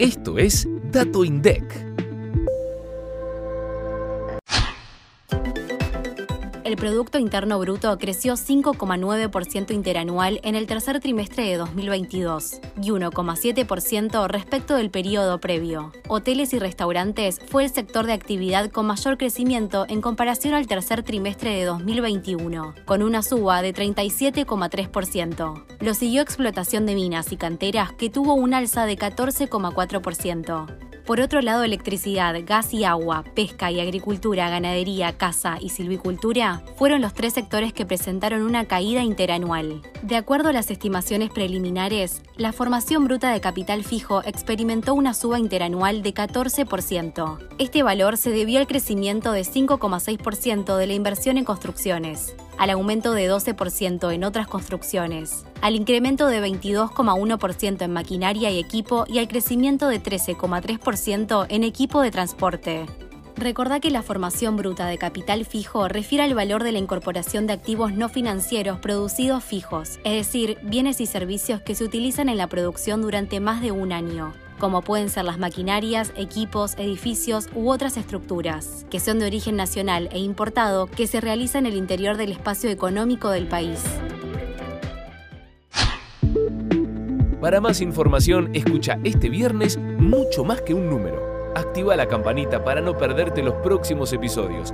Esto es Dato INDEC. El Producto Interno Bruto creció 5,9% interanual en el tercer trimestre de 2022 y 1,7% respecto del periodo previo. Hoteles y restaurantes fue el sector de actividad con mayor crecimiento en comparación al tercer trimestre de 2021, con una suba de 37,3%. Lo siguió explotación de minas y canteras, que tuvo un alza de 14,4%. Por otro lado, electricidad, gas y agua, pesca y agricultura, ganadería, caza y silvicultura fueron los tres sectores que presentaron una caída interanual. De acuerdo a las estimaciones preliminares, la formación bruta de capital fijo experimentó una suba interanual de 14%. Este valor se debió al crecimiento de 5,6% de la inversión en construcciones, al aumento de 12% en otras construcciones, al incremento de 22,1% en maquinaria y equipo y al crecimiento de 13,3% en equipo de transporte. Recordá que la formación bruta de capital fijo refiere al valor de la incorporación de activos no financieros producidos fijos, es decir, bienes y servicios que se utilizan en la producción durante más de un año como pueden ser las maquinarias, equipos, edificios u otras estructuras, que son de origen nacional e importado, que se realiza en el interior del espacio económico del país. Para más información, escucha este viernes mucho más que un número. Activa la campanita para no perderte los próximos episodios